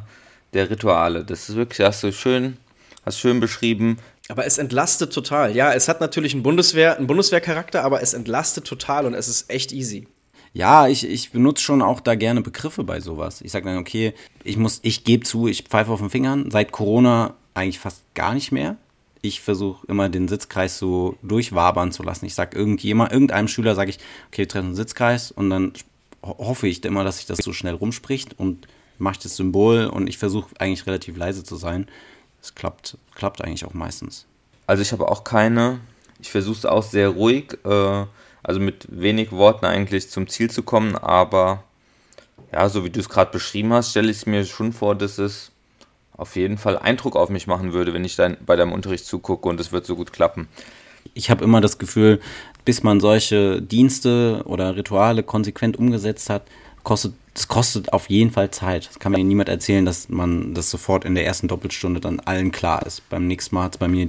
der Rituale. Das ist wirklich, hast du schön, hast schön beschrieben. Aber es entlastet total. Ja, es hat natürlich einen Bundeswehr, einen Bundeswehrcharakter, aber es entlastet total und es ist echt easy. Ja, ich, ich benutze schon auch da gerne Begriffe bei sowas. Ich sage dann, okay, ich muss, ich gebe zu, ich pfeife auf den Fingern. Seit Corona eigentlich fast gar nicht mehr. Ich versuche immer den Sitzkreis so durchwabern zu lassen. Ich sage irgendjemand, irgendeinem Schüler sage ich, okay, wir treffen einen Sitzkreis und dann ho- hoffe ich immer, dass sich das so schnell rumspricht und mache das Symbol und ich versuche eigentlich relativ leise zu sein. Es klappt, klappt eigentlich auch meistens. Also ich habe auch keine, ich versuche es auch sehr ruhig, äh, also mit wenig Worten eigentlich zum Ziel zu kommen, aber ja, so wie du es gerade beschrieben hast, stelle ich es mir schon vor, dass es auf jeden Fall Eindruck auf mich machen würde, wenn ich dann bei deinem Unterricht zugucke und es wird so gut klappen. ich habe immer das Gefühl, bis man solche Dienste oder Rituale konsequent umgesetzt hat, kostet das kostet auf jeden Fall Zeit. Das kann mir niemand erzählen, dass man das sofort in der ersten Doppelstunde dann allen klar ist. Beim nächsten Mal hat es bei mir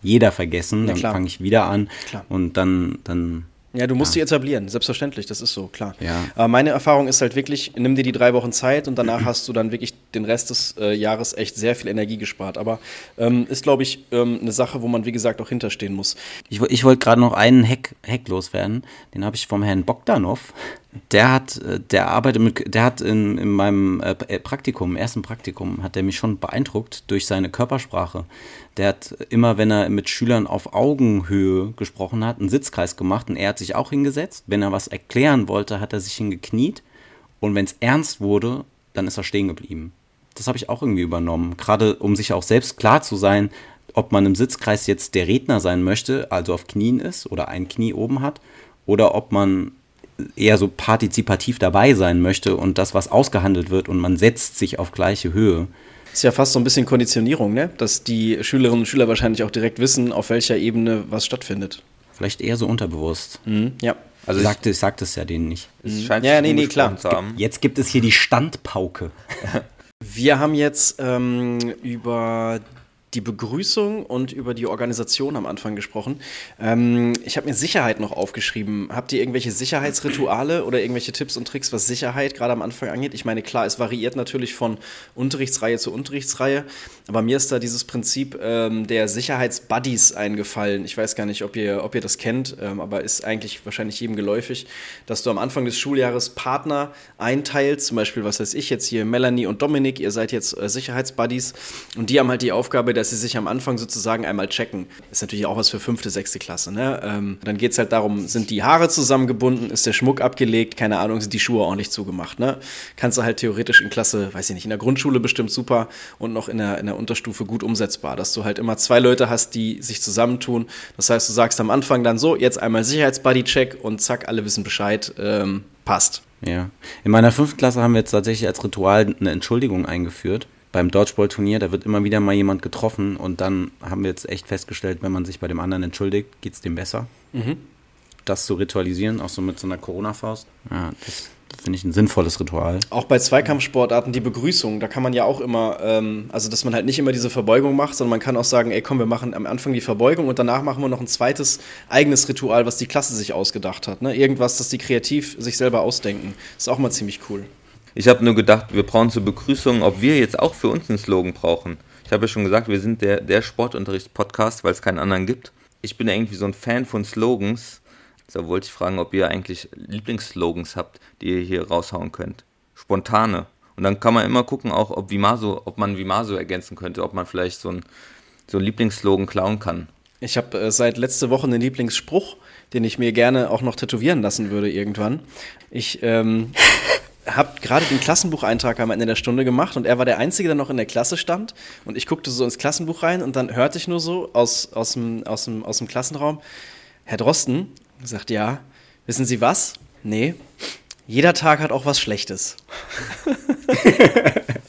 jeder vergessen, dann klar. fange ich wieder an Klar. und dann dann Ja, du musst die etablieren, selbstverständlich, das ist so, klar. Ja. Aber meine Erfahrung ist halt wirklich, nimm dir die drei Wochen Zeit und danach hast du dann wirklich den Rest des äh, Jahres echt sehr viel Energie gespart. Aber ähm, ist, glaube ich, ähm, eine Sache, wo man, wie gesagt, auch hinterstehen muss. Ich, ich wollte gerade noch einen Hack, Hack loswerden. Den habe ich vom Herrn Bogdanov. Der hat, äh, der arbeitet mit, der hat in, in meinem äh, Praktikum, ersten Praktikum, hat der mich schon beeindruckt durch seine Körpersprache. Der hat immer, wenn er mit Schülern auf Augenhöhe gesprochen hat, einen Sitzkreis gemacht und er hat sich auch hingesetzt. Wenn er was erklären wollte, hat er sich hingekniet. Und wenn es ernst wurde, dann ist er stehen geblieben. Das habe ich auch irgendwie übernommen. Gerade um sich auch selbst klar zu sein, ob man im Sitzkreis jetzt der Redner sein möchte, also auf Knien ist oder ein Knie oben hat, oder ob man eher so partizipativ dabei sein möchte und das, was ausgehandelt wird und man setzt sich auf gleiche Höhe. Ist ja fast so ein bisschen Konditionierung, ne? Dass die Schülerinnen und Schüler wahrscheinlich auch direkt wissen, auf welcher Ebene was stattfindet. Vielleicht eher so unterbewusst. Mhm. Ja. Also ich sagte, ich sagte es ja denen nicht. es scheint Ja, sich nee, nee, klar. zu haben. Jetzt gibt es hier die Standpauke. Wir haben jetzt ähm, über die Begrüßung und über die Organisation am Anfang gesprochen. Ähm, ich habe mir Sicherheit noch aufgeschrieben. Habt ihr irgendwelche Sicherheitsrituale oder irgendwelche Tipps und Tricks, was Sicherheit gerade am Anfang angeht? Ich meine, klar, es variiert natürlich von Unterrichtsreihe zu Unterrichtsreihe, aber mir ist da dieses Prinzip ähm, der Sicherheitsbuddies eingefallen. Ich weiß gar nicht, ob ihr, ob ihr das kennt, ähm, aber ist eigentlich wahrscheinlich jedem geläufig, dass du am Anfang des Schuljahres Partner einteilst, zum Beispiel, was weiß ich jetzt hier, Melanie und Dominik, ihr seid jetzt äh, Sicherheitsbuddies und die haben halt die Aufgabe, dass sie sich am Anfang sozusagen einmal checken. Ist natürlich auch was für fünfte, sechste Klasse. Ne? Ähm, dann geht es halt darum, sind die Haare zusammengebunden, ist der Schmuck abgelegt, keine Ahnung, sind die Schuhe ordentlich zugemacht. Ne? Kannst du halt theoretisch in Klasse, weiß ich nicht, in der Grundschule bestimmt super und noch in der, in der Unterstufe gut umsetzbar, dass du halt immer zwei Leute hast, die sich zusammentun. Das heißt, du sagst am Anfang dann so, jetzt einmal Sicherheitsbuddy-Check und zack, alle wissen Bescheid, ähm, passt. Ja. In meiner fünften Klasse haben wir jetzt tatsächlich als Ritual eine Entschuldigung eingeführt. Beim Dodgeball-Turnier, da wird immer wieder mal jemand getroffen und dann haben wir jetzt echt festgestellt, wenn man sich bei dem anderen entschuldigt, geht es dem besser. Mhm. Das zu ritualisieren, auch so mit so einer Corona-Faust, ja, das finde ich ein sinnvolles Ritual. Auch bei Zweikampfsportarten die Begrüßung, da kann man ja auch immer, ähm, also dass man halt nicht immer diese Verbeugung macht, sondern man kann auch sagen, ey komm, wir machen am Anfang die Verbeugung und danach machen wir noch ein zweites eigenes Ritual, was die Klasse sich ausgedacht hat. Ne? Irgendwas, das die kreativ sich selber ausdenken. Ist auch mal ziemlich cool. Ich habe nur gedacht, wir brauchen zur Begrüßung, ob wir jetzt auch für uns einen Slogan brauchen. Ich habe ja schon gesagt, wir sind der, der Sportunterrichts-Podcast, weil es keinen anderen gibt. Ich bin irgendwie so ein Fan von Slogans. Da wollte ich fragen, ob ihr eigentlich Lieblingsslogans habt, die ihr hier raushauen könnt. Spontane. Und dann kann man immer gucken, auch ob, Vimaso, ob man Vimaso ergänzen könnte, ob man vielleicht so ein so einen Lieblingsslogan klauen kann. Ich habe äh, seit letzter Woche einen Lieblingsspruch, den ich mir gerne auch noch tätowieren lassen würde irgendwann. Ich ähm, habe gerade den Klassenbucheintrag am Ende der Stunde gemacht und er war der Einzige, der noch in der Klasse stand. Und ich guckte so ins Klassenbuch rein und dann hörte ich nur so aus, aus, dem, aus, dem, aus dem Klassenraum, Herr Drosten sagt, ja, wissen Sie was? Nee, jeder Tag hat auch was Schlechtes.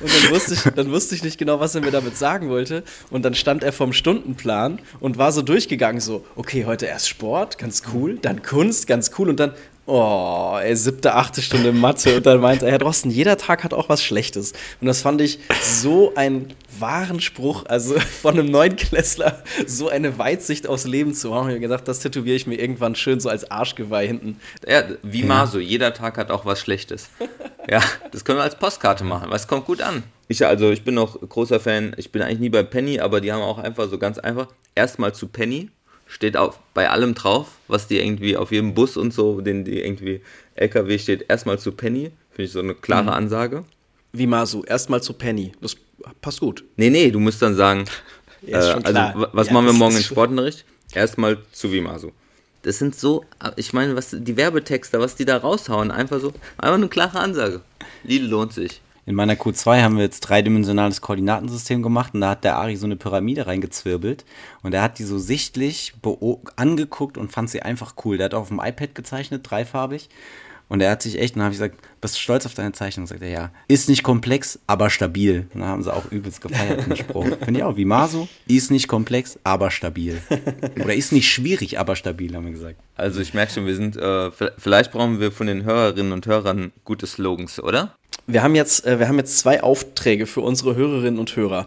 Und dann wusste, ich, dann wusste ich nicht genau, was er mir damit sagen wollte. Und dann stand er vom Stundenplan und war so durchgegangen, so, okay, heute erst Sport, ganz cool, dann Kunst, ganz cool und dann, Oh, ey, siebte, achte Stunde Mathe. Und dann meinte er, Herr Drosten, jeder Tag hat auch was Schlechtes. Und das fand ich so einen wahren Spruch, also von einem Neunklässler so eine Weitsicht aufs Leben zu haben. Ich habe gedacht, das tätowiere ich mir irgendwann schön so als Arschgeweih hinten. Ja, wie Maso, jeder Tag hat auch was Schlechtes. Ja, das können wir als Postkarte machen, weil es kommt gut an. Ich, also, ich bin auch großer Fan, ich bin eigentlich nie bei Penny, aber die haben auch einfach so ganz einfach erstmal zu Penny steht auch bei allem drauf, was die irgendwie auf jedem Bus und so, den die irgendwie LKW steht, erstmal zu Penny. Finde ich so eine klare mhm. Ansage. Wie Masu, erstmal zu Penny. Das passt gut. Nee, nee, du musst dann sagen, ja, äh, also was ja, machen wir morgen in Sportunterricht? Erstmal zu Vimasu. Das sind so, ich meine, was die Werbetexter, was die da raushauen, einfach so, einfach eine klare Ansage. Lidl lohnt sich. In meiner Q2 haben wir jetzt dreidimensionales Koordinatensystem gemacht und da hat der Ari so eine Pyramide reingezwirbelt und er hat die so sichtlich angeguckt und fand sie einfach cool. Der hat auf dem iPad gezeichnet, dreifarbig. Und er hat sich echt, und dann habe ich gesagt, bist du stolz auf deine Zeichnung? Sagt er, ja. Ist nicht komplex, aber stabil. Und dann haben sie auch übelst gefeiert, den Spruch. Finde ich auch, wie Maso. Ist nicht komplex, aber stabil. Oder ist nicht schwierig, aber stabil, haben wir gesagt. Also ich merke schon, wir sind, äh, vielleicht brauchen wir von den Hörerinnen und Hörern gute Slogans, oder? Wir haben jetzt, äh, wir haben jetzt zwei Aufträge für unsere Hörerinnen und Hörer.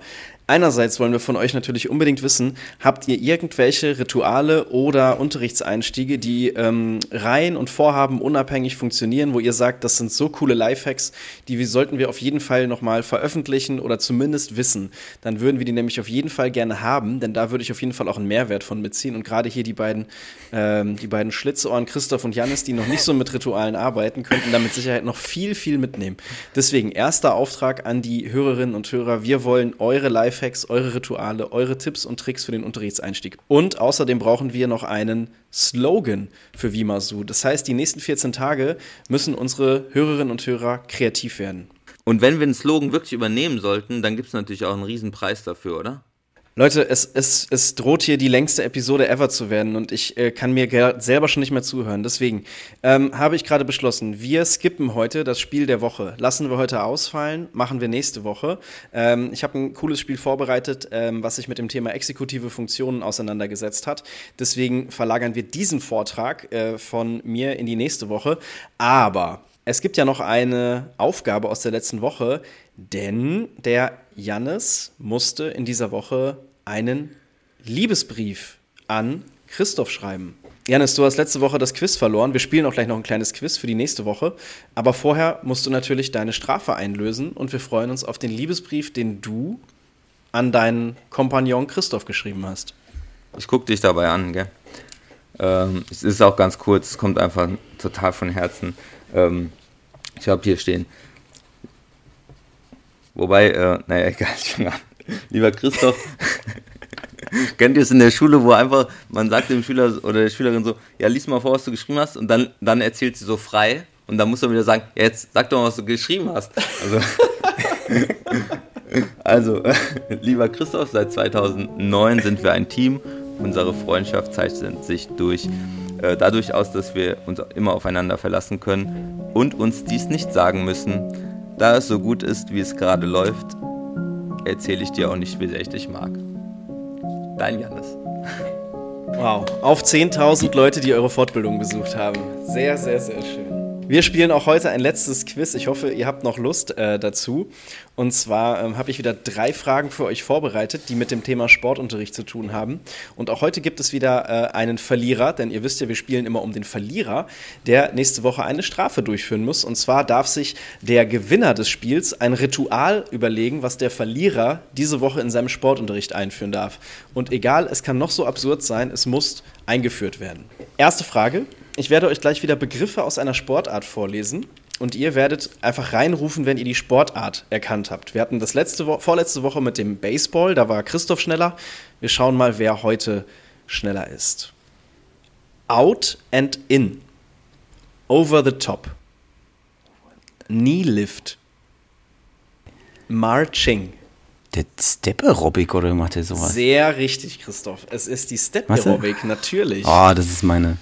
Einerseits wollen wir von euch natürlich unbedingt wissen, habt ihr irgendwelche Rituale oder Unterrichtseinstiege, die ähm, rein und Vorhaben unabhängig funktionieren, wo ihr sagt, das sind so coole Lifehacks, die sollten wir auf jeden Fall nochmal veröffentlichen oder zumindest wissen. Dann würden wir die nämlich auf jeden Fall gerne haben, denn da würde ich auf jeden Fall auch einen Mehrwert von mitziehen. Und gerade hier die beiden, ähm, die beiden Schlitzohren, Christoph und Janis, die noch nicht so mit Ritualen arbeiten, könnten da mit Sicherheit noch viel, viel mitnehmen. Deswegen erster Auftrag an die Hörerinnen und Hörer. Wir wollen eure Lifehacks Lifehacks, eure Rituale, eure Tipps und Tricks für den Unterrichtseinstieg. Und außerdem brauchen wir noch einen Slogan für Vimasu. Das heißt, die nächsten 14 Tage müssen unsere Hörerinnen und Hörer kreativ werden. Und wenn wir einen Slogan wirklich übernehmen sollten, dann gibt es natürlich auch einen Riesenpreis dafür, oder? Leute, es, es, es droht hier die längste Episode ever zu werden und ich äh, kann mir selber schon nicht mehr zuhören. Deswegen ähm, habe ich gerade beschlossen, wir skippen heute das Spiel der Woche. Lassen wir heute ausfallen, machen wir nächste Woche. Ähm, ich habe ein cooles Spiel vorbereitet, ähm, was sich mit dem Thema exekutive Funktionen auseinandergesetzt hat. Deswegen verlagern wir diesen Vortrag äh, von mir in die nächste Woche. Aber es gibt ja noch eine Aufgabe aus der letzten Woche, denn der Jannis musste in dieser Woche einen Liebesbrief an Christoph schreiben. Janis, du hast letzte Woche das Quiz verloren. Wir spielen auch gleich noch ein kleines Quiz für die nächste Woche. Aber vorher musst du natürlich deine Strafe einlösen und wir freuen uns auf den Liebesbrief, den du an deinen Kompagnon Christoph geschrieben hast. Ich gucke dich dabei an, gell? Ähm, es ist auch ganz kurz, es kommt einfach total von Herzen. Ähm, ich habe hier stehen. Wobei, äh, naja, egal, ich fange an. Lieber Christoph, kennt ihr es in der Schule, wo einfach, man sagt dem Schüler oder der Schülerin so, ja, lies mal vor, was du geschrieben hast, und dann, dann erzählt sie so frei, und dann muss man wieder sagen, ja, jetzt sag doch mal, was du geschrieben hast. Also, also lieber Christoph, seit 2009 sind wir ein Team. Unsere Freundschaft zeichnet sich durch äh, dadurch aus, dass wir uns immer aufeinander verlassen können und uns dies nicht sagen müssen, da es so gut ist, wie es gerade läuft, erzähle ich dir auch nicht, wie sehr ich dich mag. Dein Janis. Wow, auf 10.000 Leute, die eure Fortbildung besucht haben. Sehr, sehr, sehr schön. Wir spielen auch heute ein letztes Quiz. Ich hoffe, ihr habt noch Lust äh, dazu. Und zwar ähm, habe ich wieder drei Fragen für euch vorbereitet, die mit dem Thema Sportunterricht zu tun haben. Und auch heute gibt es wieder äh, einen Verlierer, denn ihr wisst ja, wir spielen immer um den Verlierer, der nächste Woche eine Strafe durchführen muss. Und zwar darf sich der Gewinner des Spiels ein Ritual überlegen, was der Verlierer diese Woche in seinem Sportunterricht einführen darf. Und egal, es kann noch so absurd sein, es muss eingeführt werden. Erste Frage. Ich werde euch gleich wieder Begriffe aus einer Sportart vorlesen und ihr werdet einfach reinrufen, wenn ihr die Sportart erkannt habt. Wir hatten das letzte Wo vorletzte Woche mit dem Baseball, da war Christoph schneller. Wir schauen mal, wer heute schneller ist. Out and in. Over the top. Knee lift. Marching. Der Step Aerobic oder macht der sowas? Sehr richtig, Christoph. Es ist die Step? Aerobic, natürlich. Oh, das ist meine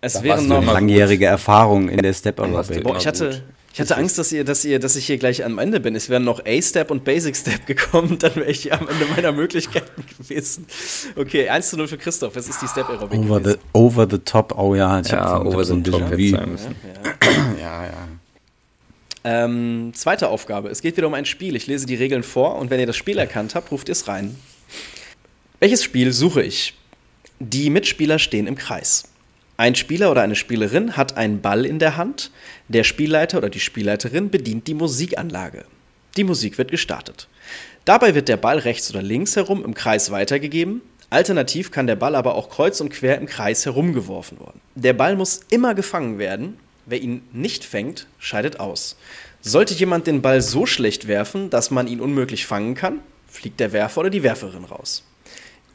es Da wären noch langjährige Erfahrung in der Step Aerobic. Boah, ich hatte, gut. ich hatte Angst, dass ihr, dass ihr, dass ich hier gleich am Ende bin. Es wären noch A-Step und Basic Step gekommen, dann wäre ich hier am Ende meiner Möglichkeiten gewesen. Okay, 1 zu 0 für Christoph. Es ist die Step Aerobic. Over the, over the top, oh ja. Ich Ja, over the ein top Déjà-vu. hätte sein müssen. Ja, ja. Ähm, zweite Aufgabe. Es geht wieder um ein Spiel. Ich lese die Regeln vor und wenn ihr das Spiel erkannt habt, ruft ihr es rein. Welches Spiel suche ich? Die Mitspieler stehen im Kreis. Ein Spieler oder eine Spielerin hat einen Ball in der Hand. Der Spielleiter oder die Spielleiterin bedient die Musikanlage. Die Musik wird gestartet. Dabei wird der Ball rechts oder links herum im Kreis weitergegeben. Alternativ kann der Ball aber auch kreuz und quer im Kreis herumgeworfen werden. Der Ball muss immer gefangen werden. Wer ihn nicht fängt, scheidet aus. Sollte jemand den Ball so schlecht werfen, dass man ihn unmöglich fangen kann, fliegt der Werfer oder die Werferin raus.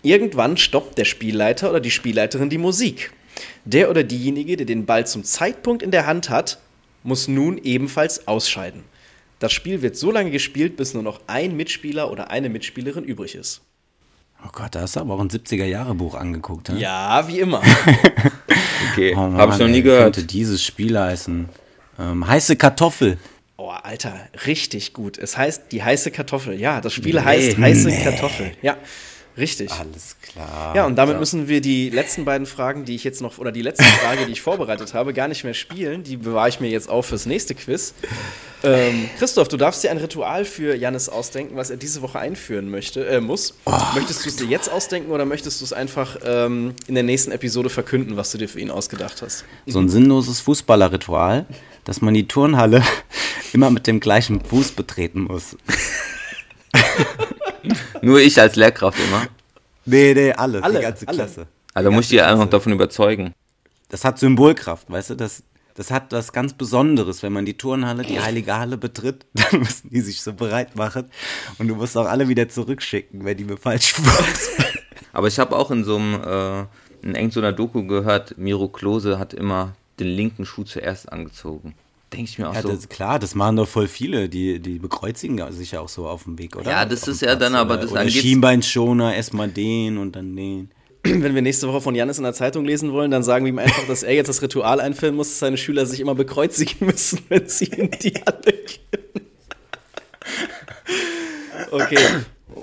Irgendwann stoppt der Spielleiter oder die Spielleiterin die Musik. Der oder diejenige, der den Ball zum Zeitpunkt in der Hand hat, muss nun ebenfalls ausscheiden. Das Spiel wird so lange gespielt, bis nur noch ein Mitspieler oder eine Mitspielerin übrig ist. Oh Gott, da hast du aber auch ein 70er-Jahre-Buch angeguckt, ne? Ja, wie immer. Okay, Oh habe ich noch nie wie gehört. könnte dieses Spiel heißen? Ähm, heiße Kartoffel. Oh, Alter, richtig gut. Es heißt die heiße Kartoffel. Ja, das Spiel Nee, heißt heiße nee. Kartoffel. Ja, richtig. Alles klar. Ja, und damit müssen wir die letzten beiden Fragen, die ich jetzt noch, oder die letzte Frage, die ich vorbereitet habe, gar nicht mehr spielen. Die bewahre ich mir jetzt auf fürs nächste Quiz. Ähm, Christoph, du darfst dir ein Ritual für Jannis ausdenken, was er diese Woche einführen möchte, äh, muss. Möchtest du es dir jetzt ausdenken oder möchtest du es einfach ähm, in der nächsten Episode verkünden, was du dir für ihn ausgedacht hast? so ein sinnloses Fußballerritual, dass man die Turnhalle immer mit dem gleichen Fuß betreten muss. Nur ich als Lehrkraft immer. Nee, nee, alle, Alle, die ganze alle. Klasse. Also muss ich die einfach davon überzeugen. Das hat Symbolkraft, weißt du? Das, das hat was ganz Besonderes, wenn man die Turnhalle, die heilige Halle betritt, dann müssen die sich so bereit machen und du musst auch alle wieder zurückschicken, wenn die mir falsch Fuß. Aber ich habe auch in so einem, äh, in irgend so einer Doku gehört, Miro Klose hat immer den linken Schuh zuerst angezogen. Denke ich mir auch Ja, so. das, klar, das machen doch voll viele, die, die bekreuzigen sich ja auch so auf dem Weg, oder? Ja, das Auf ist ja dann aber- oder, das oder Schienbeinschoner, erstmal den und dann den. Wenn wir nächste Woche von Jannis in der Zeitung lesen wollen, dann sagen wir ihm einfach, dass er jetzt das Ritual einführen muss, dass seine Schüler sich immer bekreuzigen müssen, wenn sie in die Halle gehen. Okay.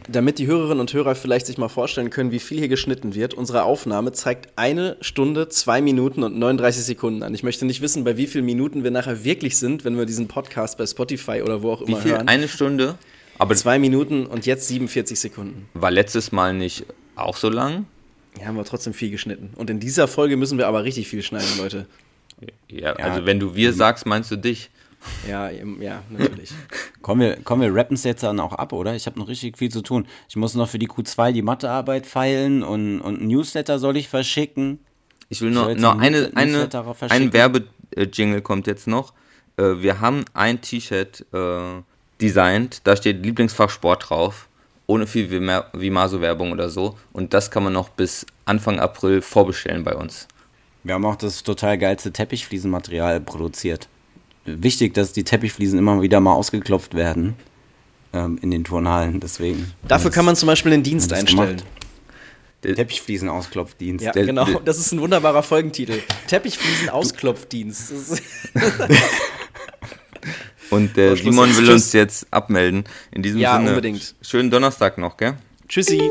Damit die Hörerinnen und Hörer vielleicht sich mal vorstellen können, wie viel hier geschnitten wird, unsere Aufnahme zeigt eine Stunde, zwei Minuten und 39 Sekunden an. Ich möchte nicht wissen, bei wie vielen Minuten wir nachher wirklich sind, wenn wir diesen Podcast bei Spotify oder wo auch Wie immer viel? hören. Eine Stunde? Aber Zwei Minuten und jetzt 47 Sekunden. war letztes Mal nicht auch so lang? Hier haben wir trotzdem viel geschnitten. Und in dieser Folge müssen wir aber richtig viel schneiden, Leute. Ja, also wenn du wir sagst, meinst du dich. Ja, ja, natürlich. Kommen wir, kommen wir rappen es jetzt dann auch ab, oder? Ich habe noch richtig viel zu tun. Ich muss noch für die Q2 die Mathearbeit feilen und, und ein Newsletter soll ich verschicken. Ich will Ich noch, jetzt noch ein eine, Newsletter eine, ein Werbe-Jingle kommt jetzt noch. Äh, Wir haben ein T-Shirt äh, designt, da steht Lieblingsfach Sport drauf, ohne viel Vima- Vimaso-Werbung oder so. Und das kann man noch bis Anfang April vorbestellen bei uns. Wir haben auch das total geilste Teppichfliesenmaterial produziert. Wichtig, dass die Teppichfliesen immer wieder mal ausgeklopft werden ähm, in den Turnhallen. Deswegen. Dafür kann man zum Beispiel einen Dienst einstellen. gemacht. Teppichfliesen ausklopfdienst. Ja, Der- genau. der- Das ist ein wunderbarer Folgentitel. Teppichfliesen Ausklopfdienst. Das ist- Und der Schluss Simon will Tschüss. uns jetzt abmelden. In diesem Ja, Sinne, unbedingt. schönen Donnerstag noch, gell? Tschüssi.